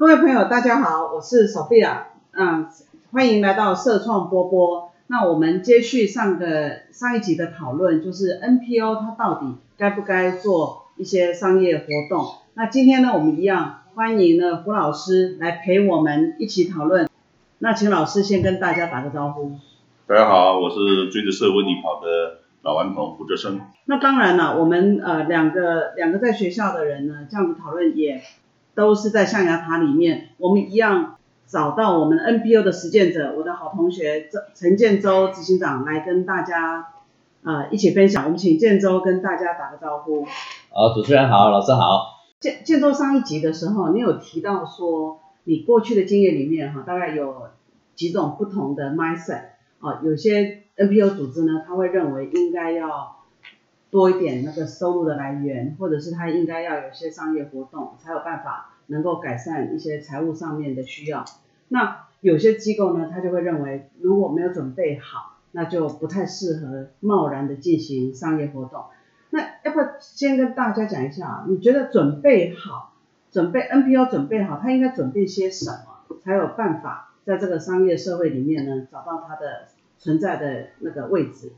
各位朋友，大家好，我是 Sophia，嗯，欢迎来到社创波波。那我们接续上个上一集的讨论，就是 NPO 它到底该不该做？一些商业活动。那今天呢，我们一样欢迎呢胡老师来陪我们一起讨论。那请老师先跟大家打个招呼。大家好，我是追着社会问题跑的老顽童胡哲生。那当然了，我们呃两个两个在学校的人呢，这样子讨论也都是在象牙塔里面，我们一样找到我们 NPO 的实践者，我的好同学陈陈建州执行长来跟大家呃一起分享。我们请建州跟大家打个招呼。好，主持人好，老师好。建建州上一集的时候，你有提到说，你过去的经验里面哈，大概有几种不同的 mindset 啊，有些 NPO 组织呢，他会认为应该要多一点那个收入的来源，或者是他应该要有些商业活动，才有办法能够改善一些财务上面的需要。那有些机构呢，他就会认为如果没有准备好，那就不太适合贸然的进行商业活动。那要不先跟大家讲一下？你觉得准备好，准备 NPO 准备好，他应该准备些什么，才有办法在这个商业社会里面呢，找到他的存在的那个位置？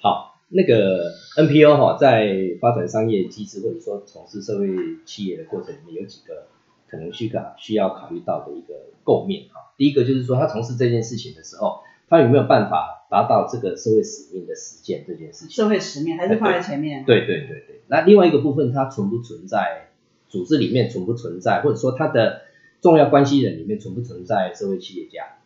好，那个 NPO 哈，在发展商业机制或者说从事社会企业的过程里面，有几个可能需考需要考虑到的一个构面哈。第一个就是说，他从事这件事情的时候。他有没有办法达到这个社会使命的实践这件事情？社会使命还是放在前面。对对对对。那另外一个部分，它存不存在组织里面存不存在，或者说它的重要关系人里面存不存在社会企业家？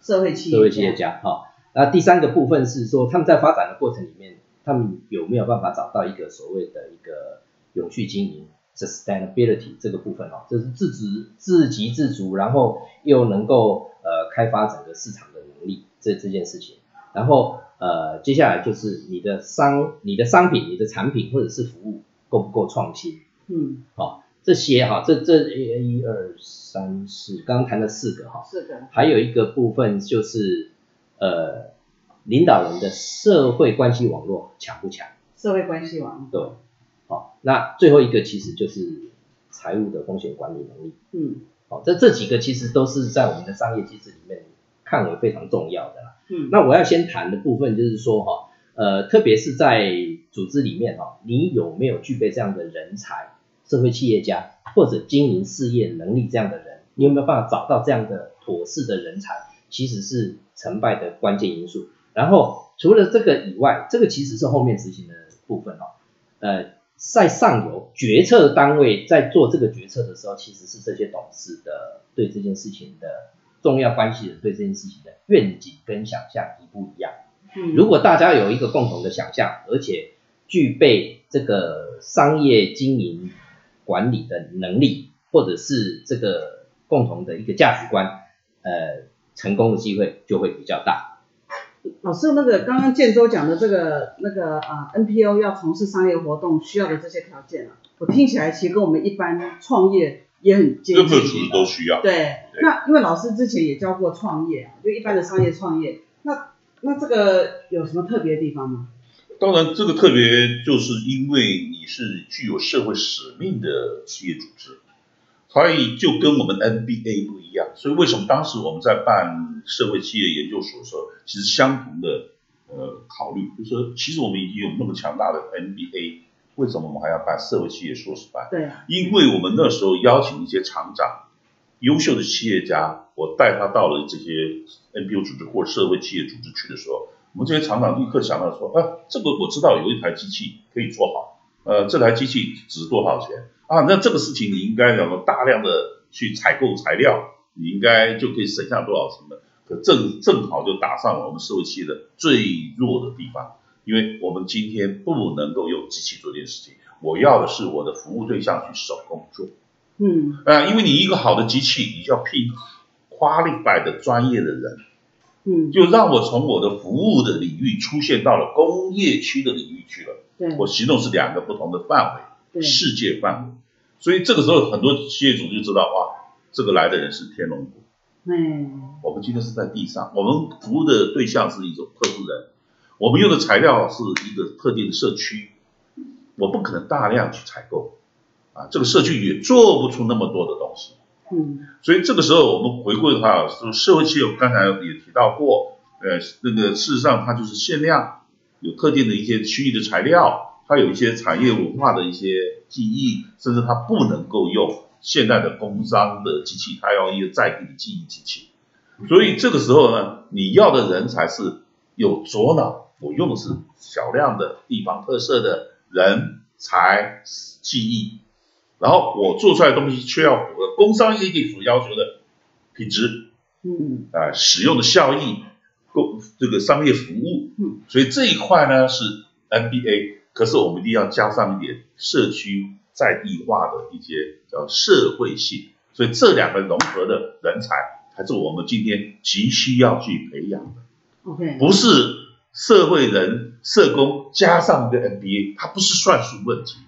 社会企业社会企业家。好，那第三个部分是说，他们在发展的过程里面，他们有没有办法找到一个所谓的一个永续经营 （sustainability） 这个部分哦，就是自足、自给自足，然后又能够呃开发整个市场的能力。这这件事情，然后呃，接下来就是你的商、你的商品、你的产品或者是服务够不够创新？嗯，好，这些哈，这这一二三四，刚刚谈了四个哈，四个，还有一个部分就是呃，领导人的社会关系网络强不强？社会关系网对，好，那最后一个其实就是财务的风险管理能力。嗯，好，这这几个其实都是在我们的商业机制里面。看为非常重要的啦。嗯，那我要先谈的部分就是说哈，呃，特别是在组织里面哈，你有没有具备这样的人才，社会企业家或者经营事业能力这样的人，你有没有办法找到这样的妥适的人才，其实是成败的关键因素。然后除了这个以外，这个其实是后面执行的部分哦。呃，在上游决策单位在做这个决策的时候，其实是这些董事的对这件事情的。重要关系人对这件事情的愿景跟想象一不一样。嗯，如果大家有一个共同的想象，而且具备这个商业经营管理的能力，或者是这个共同的一个价值观，呃，成功的机会就会比较大。老师，那个刚刚建州讲的这个那个啊，NPO 要从事商业活动需要的这些条件啊，我听起来其实跟我们一般创业。也很接近，任何组织都需要。对，那因为老师之前也教过创业，就一般的商业创业，那那这个有什么特别的地方吗？当然，这个特别就是因为你是具有社会使命的企业组织，所以就跟我们 NBA 样。所以为什么当时我们在办社会企业研究所的时候，其实相同的呃考虑，就是说，其实我们已经有那么强大的 NBA。为什么我们还要办社会企业硕士班？对，因为我们那时候邀请一些厂长、优秀的企业家，我带他到了这些 NPO 组织或者社会企业组织去的时候，我们这些厂长立刻想到说：啊，这个我知道有一台机器可以做好，呃，这台机器值多少钱啊？那这个事情你应该要大量的去采购材料，你应该就可以省下多少成本？可正正好就打上了我们社会企业的最弱的地方。因为我们今天不能够用机器做这件事情，我要的是我的服务对象去手工做，嗯，啊，因为你一个好的机器，你就要聘 qualified 的专业的人，嗯，就让我从我的服务的领域出现到了工业区的领域去了。对，我行动是两个不同的范围，世界范围。所以这个时候很多企业主就知道，哇，这个来的人是天龙国。嗯，我们今天是在地上，我们服务的对象是一种特殊人，我们用的材料是一个特定的社区，我不可能大量去采购。啊，这个社区也做不出那么多的东西，嗯，所以这个时候我们回顾的话，就社会企业，刚才也提到过，呃，那个事实上它就是限量，有特定的一些区域的材料，它有一些产业文化的一些记忆，甚至它不能够用现代的工商的机器，它要一个在地的记忆机器，所以这个时候呢，你要的人才是有左脑，我用的是小量的地方特色的人才记忆。然后我做出来的东西却要符合工商业地所要求的品质，嗯，啊，使用的效益，工这个商业服务，嗯，所以这一块呢是 NBA，可是我们一定要加上一点社区在地化的一些叫社会性，所以这两个融合的人才，才是我们今天急需要去培养的。OK，不是社会人社工加上一个 NBA，它不是算术问题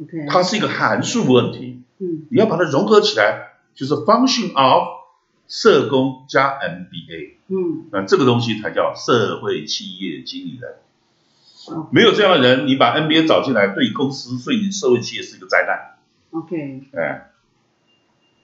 ，OK，。它是一个函数问题，嗯，你要把它融合起来，就是 function of 社工加 MBA，嗯，那这个东西才叫社会企业经理人。没有这样的人，你把 NBA 找进来，对公司、对你社会企业是一个灾难。OK，哎，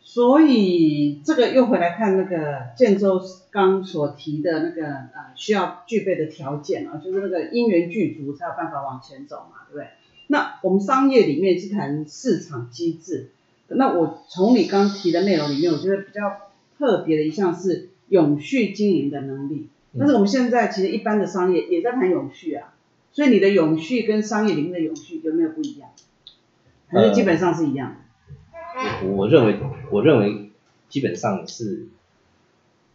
所以这个又回来看那个建州刚所提的那个呃需要具备的条件啊，就是那个因缘具足才有办法往前走嘛，对不对？那我们商业里面是谈市场机制，那我从你刚提的内容里面，我觉得比较特别的一项是永续经营的能力。但是我们现在其实一般的商业也在谈永续啊，所以你的永续跟商业里面的永续有没有不一样？还是基本上是一样？我我认为我认为基本上是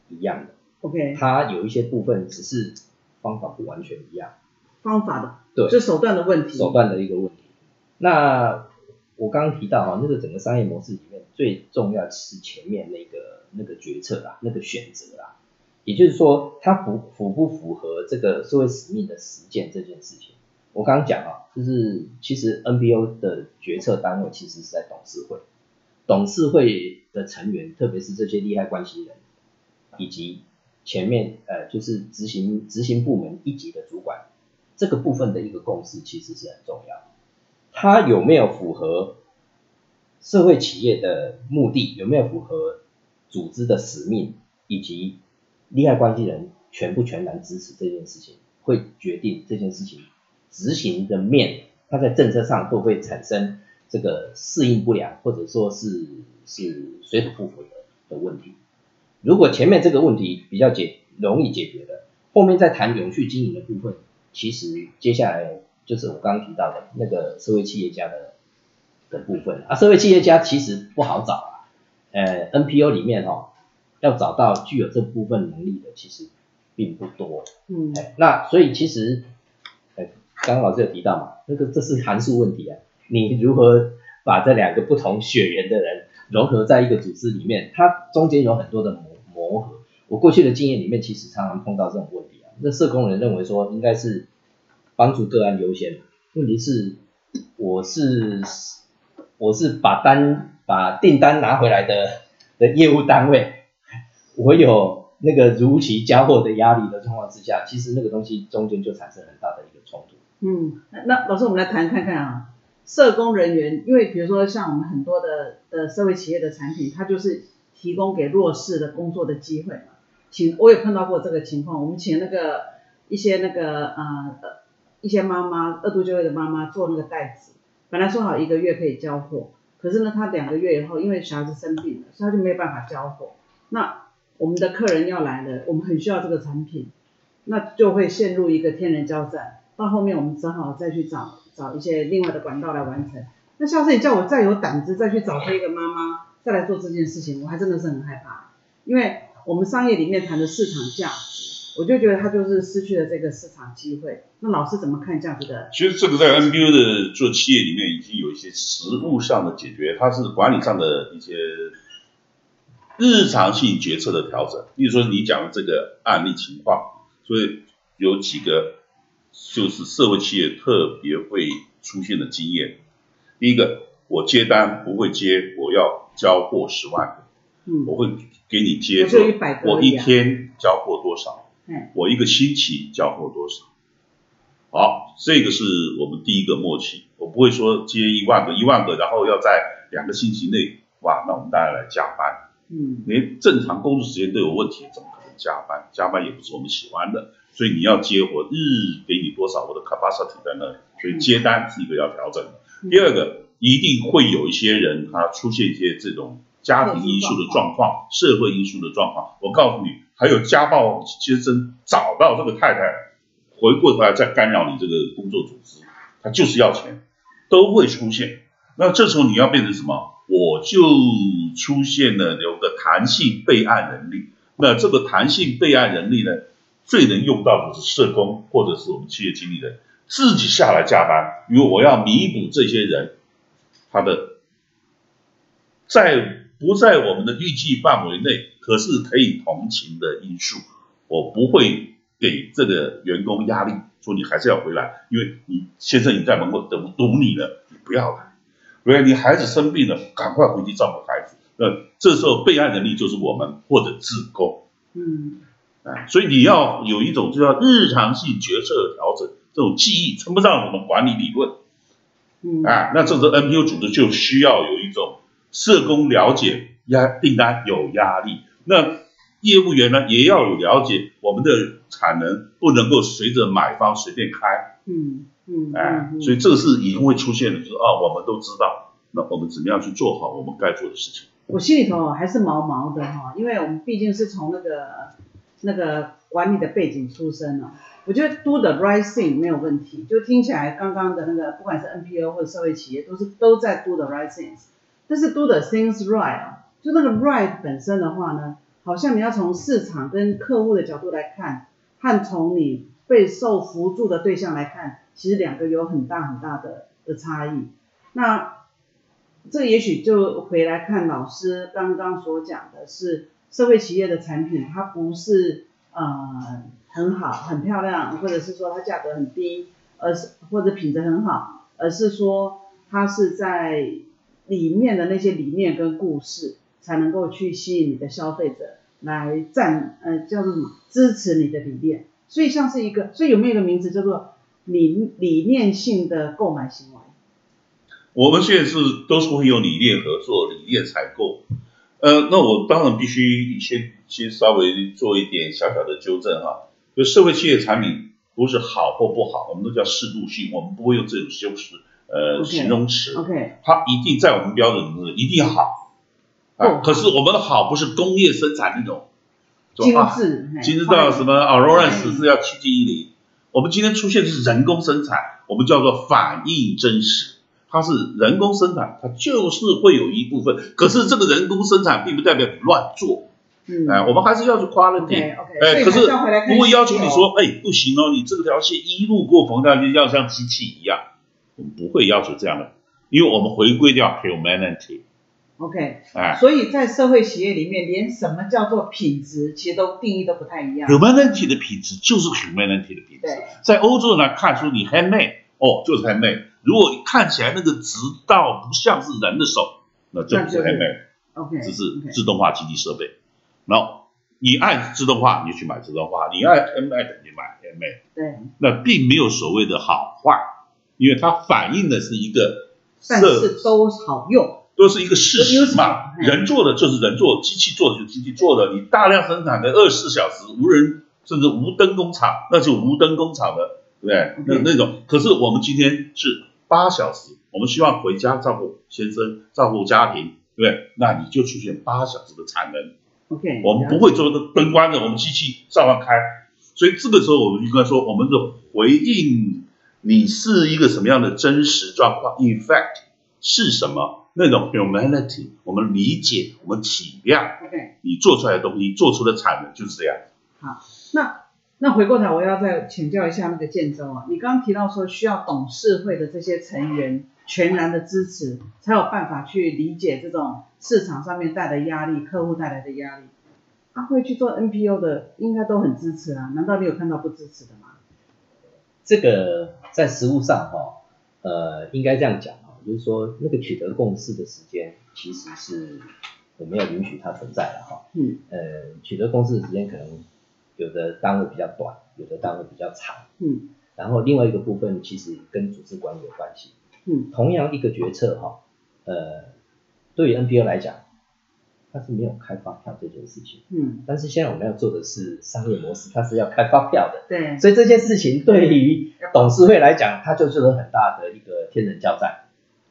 一样的。OK，它有一些部分只是方法不完全一样。方法的，对，是手段的问题，手段的一个问题。那我刚刚提到哈，那个整个商业模式里面最重要是前面那个那个决策啦，那个选择啦，也就是说它符符不符合这个社会使命的实践这件事情。我刚刚讲啊，就是其实 NBO 的决策单位其实是在董事会，董事会的成员，特别是这些利害关系人，以及前面呃就是执行执行部门一级的主管。这个部分的一个共识其实是很重要，它有没有符合社会企业的目的，有没有符合组织的使命，以及利害关系人全不全然支持这件事情，会决定这件事情执行的面，它在政策上会不会产生这个适应不良，或者说是是水土不服的的问题。如果前面这个问题比较解容易解决的，后面再谈永续经营的部分。其实接下来就是我刚刚提到的那个社会企业家的的部分啊，社会企业家其实不好找啊，呃，NPO 里面哈要找到具有这部分能力的其实并不多，嗯，那所以其实，哎，刚刚老师有提到嘛，那个这是函数问题啊，你如何把这两个不同血缘的人融合在一个组织里面，它中间有很多的磨磨合，我过去的经验里面其实常常碰到这种问题啊。那社工人认为说应该是帮助个案优先，问题是我是我是把单把订单拿回来的的业务单位，我有那个如期交货的压力的状况之下，其实那个东西中间就产生很大的一个冲突。嗯，那老师我们来谈看看啊，社工人员，因为比如说像我们很多的的社会企业的产品，它就是提供给弱势的工作的机会嘛。请我也碰到过这个情况，我们请那个一些那个呃呃一些妈妈二度就业的妈妈做那个袋子，本来说好一个月可以交货，可是呢他两个月以后因为小孩子生病了，所以他就没有办法交货。那我们的客人要来了，我们很需要这个产品，那就会陷入一个天人交战。到后面我们只好再去找找一些另外的管道来完成。那下次你叫我再有胆子再去找这个妈妈再来做这件事情，我还真的是很害怕，因为。我们商业里面谈的市场价值，我就觉得他就是失去了这个市场机会。那老师怎么看这样子的？其实这个在 NBU 的做企业里面已经有一些实物上的解决，它是管理上的一些日常性决策的调整。例如说你讲的这个案例情况，所以有几个就是社会企业特别会出现的经验。第一个，我接单不会接，我要交货十万个。我会给你接着，我一天交货多少？我一个星期交货多少？好，这个是我们第一个默契。我不会说接一万个，一万个，然后要在两个星期内，哇，那我们大家来加班。嗯，连正常工作时间都有问题，怎么可能加班？加班也不是我们喜欢的，所以你要接活日给你多少，我的 capacity 在那里，所以接单是一个要调整的。第二个，一定会有一些人他出现一些这种。家庭因素的状况，社会因素的状况，我告诉你，还有家暴先生找到这个太太，回过头来再干扰你这个工作组织，他就是要钱，都会出现。那这时候你要变成什么？我就出现了有个弹性备案能力。那这个弹性备案能力呢，最能用到的是社工或者是我们企业经理人自己下来加班，因为我要弥补这些人他的在。不在我们的预计范围内，可是可以同情的因素，我不会给这个员工压力，说你还是要回来，因为你先生你在门口等堵你了，你不要来。对，你孩子生病了，赶快回去照顾孩子。那这时候备案能力就是我们或者自工，嗯，啊，所以你要有一种就叫日常性决策调整，这种记忆称不上我们管理理论，嗯，啊，那这时候 NPO 组织就需要有一种。社工了解压订单有压力，那业务员呢也要有了解，我们的产能不能够随着买方随便开，嗯嗯，哎，所以这个是已经会出现的，就是啊，我们都知道，那我们怎么样去做好我们该做的事情？我心里头还是毛毛的哈，因为我们毕竟是从那个那个管理的背景出身了，我觉得 do the right thing 没有问题，就听起来刚刚的那个不管是 NPO 或者社会企业都是都在 do the right things。但是 do the things right 啊，就那个 right 本身的话呢，好像你要从市场跟客户的角度来看，和从你被受扶助的对象来看，其实两个有很大很大的的差异。那这也许就回来看老师刚刚所讲的是社会企业的产品，它不是呃很好很漂亮，或者是说它价格很低，而是或者品质很好，而是说它是在里面的那些理念跟故事，才能够去吸引你的消费者来赞，呃，叫做什么？支持你的理念。所以像是一个，所以有没有一个名字叫做理理念性的购买行为？我们现在是都是会有理念合作、理念采购。呃，那我当然必须先先稍微做一点小小的纠正哈，就社会企业产品不是好或不好，我们都叫适度性，我们不会用这种修饰。呃，形容词，OK，它一定在我们标准中一定好，啊，可是我们的好不是工业生产那种精致，精致到什么 a u r o r a n c e 是要趋近于零，我们今天出现的是人工生产，我们叫做反应真实，它是人工生产，它就是会有一部分，可是这个人工生产并不代表你乱做，嗯，哎，我们还是要去夸人点，哎，可是不会要求你说，哎，不行哦，你这条线一路过缝上去要像机器一样。我们不会要求这样的，因为我们回归掉 humanity。OK，哎，所以在社会企业里面，连什么叫做品质，其实都定义都不太一样。humanity 的品质就是 humanity 的品质。在欧洲呢，看出你 handmade，哦，就是 handmade。如果看起来那个直到不像是人的手，那就不是 handmade。OK，只是自动化机器设备。然后你爱自动化，你就去买自动化；你爱 handmade，你买 handmade。对，那并没有所谓的好坏。因为它反映的是一个，但是都好用，都是一个事实嘛。人做的就是人做，机器做的就是机器做的。你大量生产的二十四小时无人甚至无灯工厂，那就无灯工厂的，对不对？那那种。可是我们今天是八小时，我们希望回家照顾先生，照顾家庭，对不对？那你就出现八小时的产能。OK，我们不会做灯关着，我们机器照样开。所以这个时候我们应该说，我们的回应。你是一个什么样的真实状况？In fact，是什么那种 humanity？我们理解，我们体谅。OK，你做出来的东西，做出的产能就是这样。好，那那回过头，我要再请教一下那个建州啊，你刚刚提到说需要董事会的这些成员全然的支持，才有办法去理解这种市场上面带的压力、客户带来的压力。他会去做 NPO 的，应该都很支持啊，难道你有看到不支持的吗？这个在实物上哈，呃，应该这样讲哈，就是说那个取得共识的时间，其实是我没有允许它存在的哈。嗯。呃，取得共识的时间可能。有的单位比较短，有的单位比较长。嗯，然后另外一个部分其实跟组织管理有关系。嗯，同样一个决策哈，呃，对于 NPO 来讲，它是没有开发票这件事情。嗯，但是现在我们要做的是商业模式，它是要开发票的。对，所以这件事情对于董事会来讲，它就是很大的一个天人交战。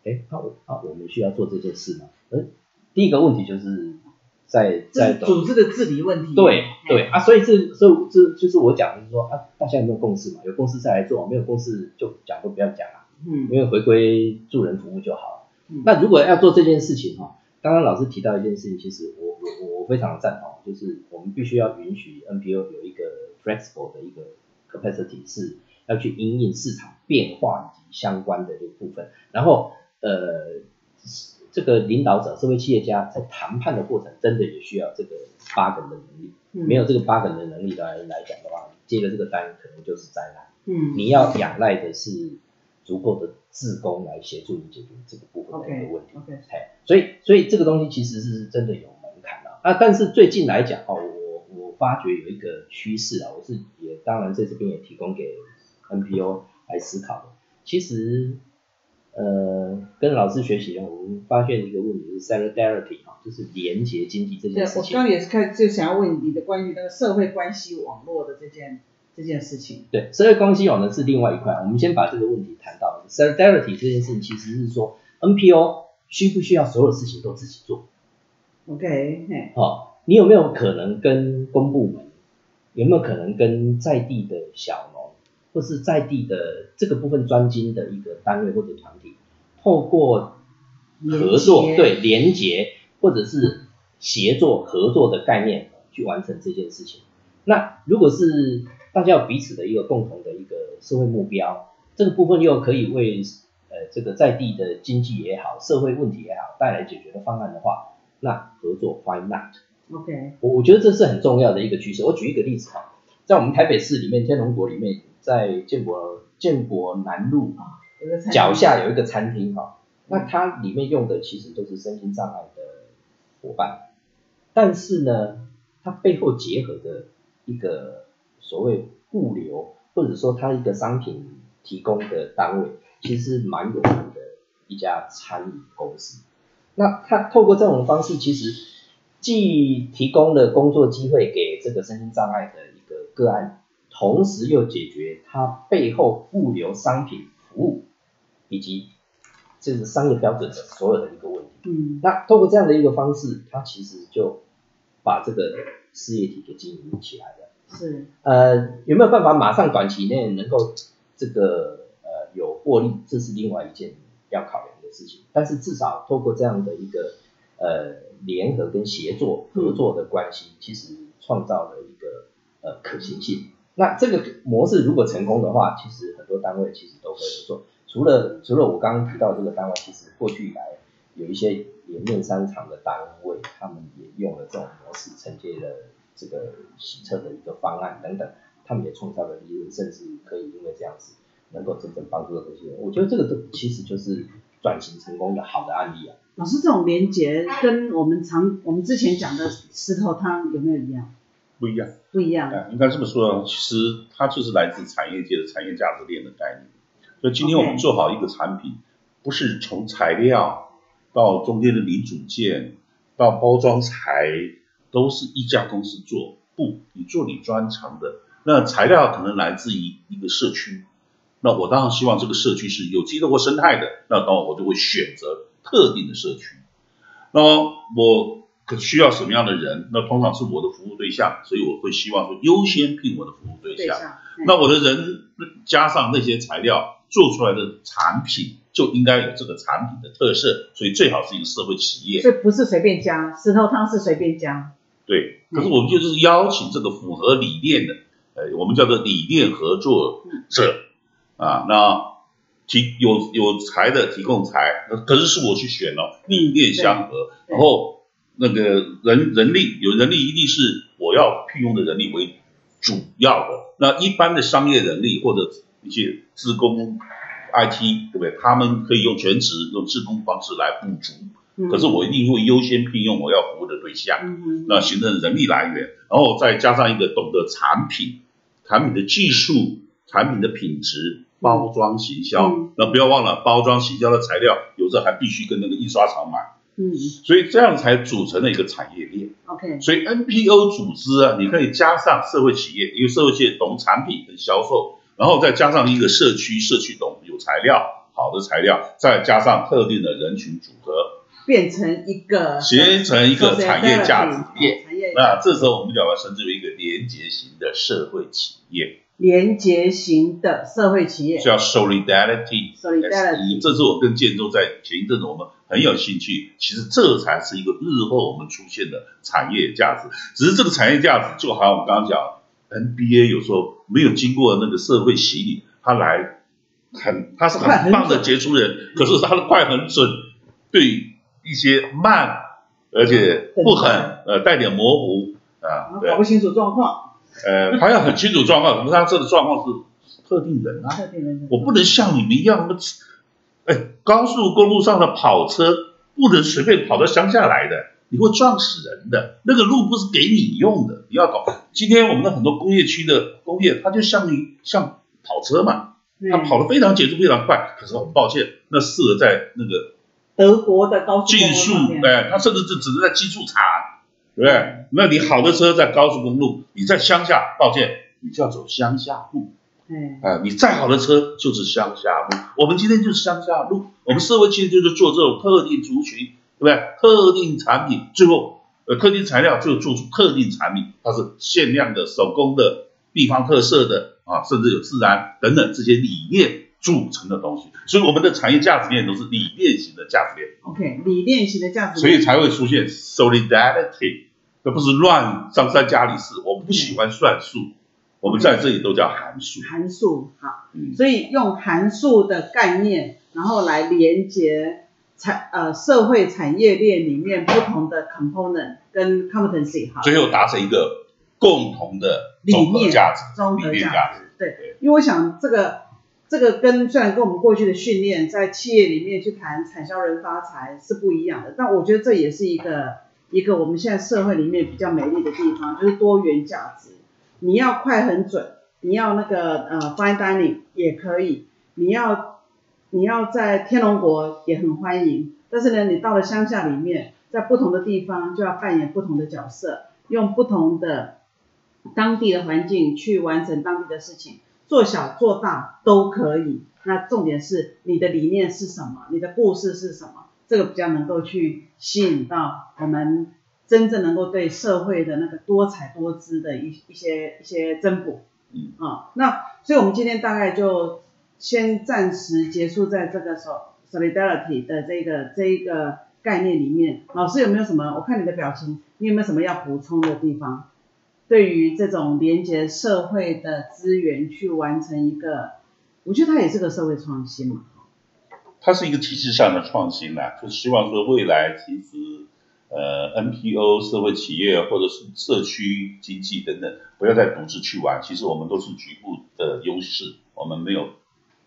哎，那我啊，我们需要做这件事吗？呃，第一个问题就是。在在组织的治理问题。对对啊，所以这所以这就是我讲，就是说啊，大家有没有共识嘛？有共识再来做，没有共识就讲都不要讲了。嗯，因为回归助人服务就好了。嗯，那如果要做这件事情哈，刚刚老师提到一件事情，其实我我我非常的赞同，就是我们必须要允许 NPO 有一个 flexible 的一个 capacity，是要去因应市场变化以及相关的这个部分，然后呃。这个领导者、社会企业家在谈判的过程，真的也需要这个八个人的能力。没有这个八个人的能力来来讲的话，接了这个单可能就是灾难。嗯，你要仰赖的是足够的自工来协助你解决这个部分的一个问题。OK，所以所以这个东西其实是真的有门槛的啊。但是最近来讲哦，我我发觉有一个趋势啊，我是也当然在这边也提供给 NPO 来思考的。其实。呃，跟老师学习，我们发现一个问题是 solidarity 哈，就是连结经济这件事情。我刚刚也是开就想要问你的关于那个社会关系网络的这件这件事情。对，社会关系网呢是另外一块，我们先把这个问题谈到 solidarity 这件事情，其实是说 NPO 需不需要所有事情都自己做？OK，好，你有没有可能跟公部门，有没有可能跟在地的小农？或是在地的这个部分专精的一个单位或者团体，透过合作对连结或者是协作合作的概念去完成这件事情。那如果是大家有彼此的一个共同的一个社会目标，这个部分又可以为呃这个在地的经济也好、社会问题也好带来解决的方案的话，那合作 why not？OK，我我觉得这是很重要的一个趋势。我举一个例子哈，在我们台北市里面天龙国里面。在建国建国南路脚下有一个餐厅哈，那它里面用的其实都是身心障碍的伙伴，但是呢，它背后结合的一个所谓物流或者说它一个商品提供的单位，其实蛮有名的一家餐饮公司。那它透过这种方式，其实既提供了工作机会给这个身心障碍的一个个案。同时又解决它背后物流商品服务以及这个商业标准的所有的一个问题。嗯，那通过这样的一个方式，它其实就把这个事业体给经营起来了。是，呃，有没有办法马上短期内能够这个呃有获利，这是另外一件要考量的事情。但是至少透过这样的一个呃联合跟协作合作的关系，其实创造了一个呃可行性。那这个模式如果成功的话，其实很多单位其实都会做。除了除了我刚刚提到这个单位，其实过去以来有一些连面商场的单位，他们也用了这种模式承接了这个洗车的一个方案等等，他们也创造了利润，甚至可以因为这样子能够真正帮助到这些人。我觉得这个都其实就是转型成功的好的案例啊。老师，这种连接跟我们常我们之前讲的石头汤有没有一样？不一样，不一样。应该这么说，其实它就是来自产业界的产业价值链的概念。所以今天我们做好一个产品，不是从材料到中间的零组件到包装材，都是一家公司做。不，你做你专长的。那材料可能来自于一个社区，那我当然希望这个社区是有机的或生态的，那当然我就会选择特定的社区。那么我。需要什么样的人？那通常是我的服务对象，所以我会希望说优先聘我的服务对象。那我的人加上那些材料做出来的产品，就应该有这个产品的特色，所以最好是一个社会企业。这不是随便加，石头汤是随便加。对，可是我们就是邀请这个符合理念的，呃，我们叫做理念合作者啊，那提有有才的提供才，可是是我去选了，理念相合，然后那个人人力有人力一定是我要聘用的人力为主要的，那一般的商业人力或者一些自工 IT 对不对？他们可以用全职用自工方式来补足。可是我一定会优先聘用我要服务的对象，那形成人力来源，然后再加上一个懂得产品、产品的技术、产品的品质、包装行销，那不要忘了包装行销的材料，有时候还必须跟那个印刷厂买，嗯，所以这样才组成了一个产业链。OK，所以 NPO 组织啊，你可以加上社会企业，因为社会企业懂产品跟销售，然后再加上一个社区，社区懂有材料，好的材料，再加上特定的人群组合。变成一个形成一个产业价值链，那这时候我们就把它称之为一个连结型的社会企业。连结型的社会企业叫 solidarity，solidarity。这是我跟建州在前一阵子我们很有兴趣，其实这才是一个日后我们出现的产业价值。只是这个产业价值就好像我们刚刚讲，NBA 有时候没有经过那个社会洗礼，他来很他是很棒的杰出人，可是他的快很准，对。一些慢，而且不很，呃，带点模糊啊，搞不清楚状况。呃，他要很清楚状况，可是他这个状况是特定人啊，我不能像你们一样，那么，哎，高速公路上的跑车不能随便跑到乡下来的，你会撞死人的。那个路不是给你用的，你要搞。今天我们的很多工业区的工业，它就像你像跑车嘛，它跑得非常节奏非常快，可是很抱歉，那适合在那个。德国的高速技术，哎，它甚至是只能在技术厂，对不对？那你好的车在高速公路，你在乡下，抱歉，你就要走乡下路。哎，你再好的车就是乡下路。我们今天就是乡下路，我们社会其实就是做这种特定族群，对不对？特定产品，最后呃，特定材料就做出特定产品，它是限量的、手工的、地方特色的啊，甚至有自然等等这些理念。组成的东西，所以我们的产业价值链都是理念型的价值链。OK，理念型的价值链，所以才会出现 solidarity，而不是乱张三加里士。我们不喜欢算数，我们在这里都叫函数。函数好，所以用函数的概念，然后来连接产呃社会产业链里面不同的 component 跟 competency，好，最后达成一个共同的理念价值，综合价值。对，因为我想这个。这个跟虽然跟我们过去的训练在企业里面去谈产销人发财是不一样的，但我觉得这也是一个一个我们现在社会里面比较美丽的地方，就是多元价值。你要快很准，你要那个呃 fine dining 也可以，你要你要在天龙国也很欢迎，但是呢，你到了乡下里面，在不同的地方就要扮演不同的角色，用不同的当地的环境去完成当地的事情。做小做大都可以，那重点是你的理念是什么，你的故事是什么，这个比较能够去吸引到我们真正能够对社会的那个多彩多姿的一一些一些增补。嗯啊，那所以我们今天大概就先暂时结束在这个 solidarity 的这个这一个概念里面。老师有没有什么？我看你的表情，你有没有什么要补充的地方？对于这种连接社会的资源去完成一个，我觉得它也是个社会创新嘛。它是一个体制上的创新呐，就希望说未来其实呃 NPO 社会企业或者是社区经济等等，不要再独自去玩，其实我们都是局部的优势，我们没有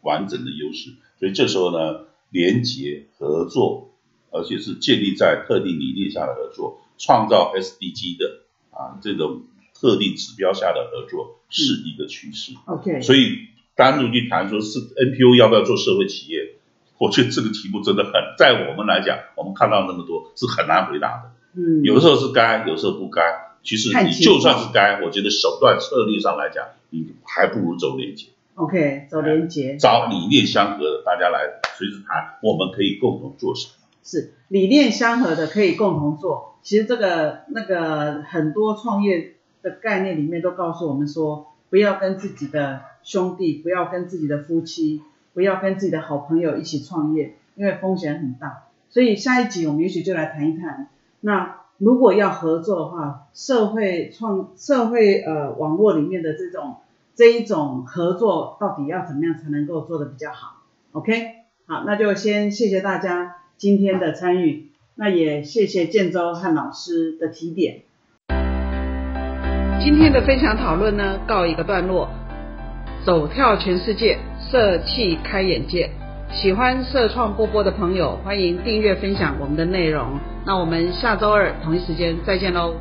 完整的优势，所以这时候呢，连结合作，而且是建立在特定理念下的合作，创造 SDG 的啊这种。特定指标下的合作是一个趋势。OK，所以单独去谈说是 NPO 要不要做社会企业，我觉得这个题目真的很，在我们来讲，我们看到那么多是很难回答的。嗯，有的时候是该，有时候不该。其实你就算是该，我觉得手段策略上来讲，你还不如走连接。OK，走连接，找理念相合的大家来随时谈，我们可以共同做什么？是理念相合的可以共同做。其实这个那个很多创业。的概念里面都告诉我们说，不要跟自己的兄弟，不要跟自己的夫妻，不要跟自己的好朋友一起创业，因为风险很大。所以下一集我们也许就来谈一谈，那如果要合作的话，社会创社会呃网络里面的这种这一种合作，到底要怎么样才能够做的比较好？OK，好，那就先谢谢大家今天的参与，那也谢谢建州和老师的提点。今天的分享讨论呢，告一个段落。走跳全世界，色气开眼界。喜欢社创波波的朋友，欢迎订阅分享我们的内容。那我们下周二同一时间再见喽。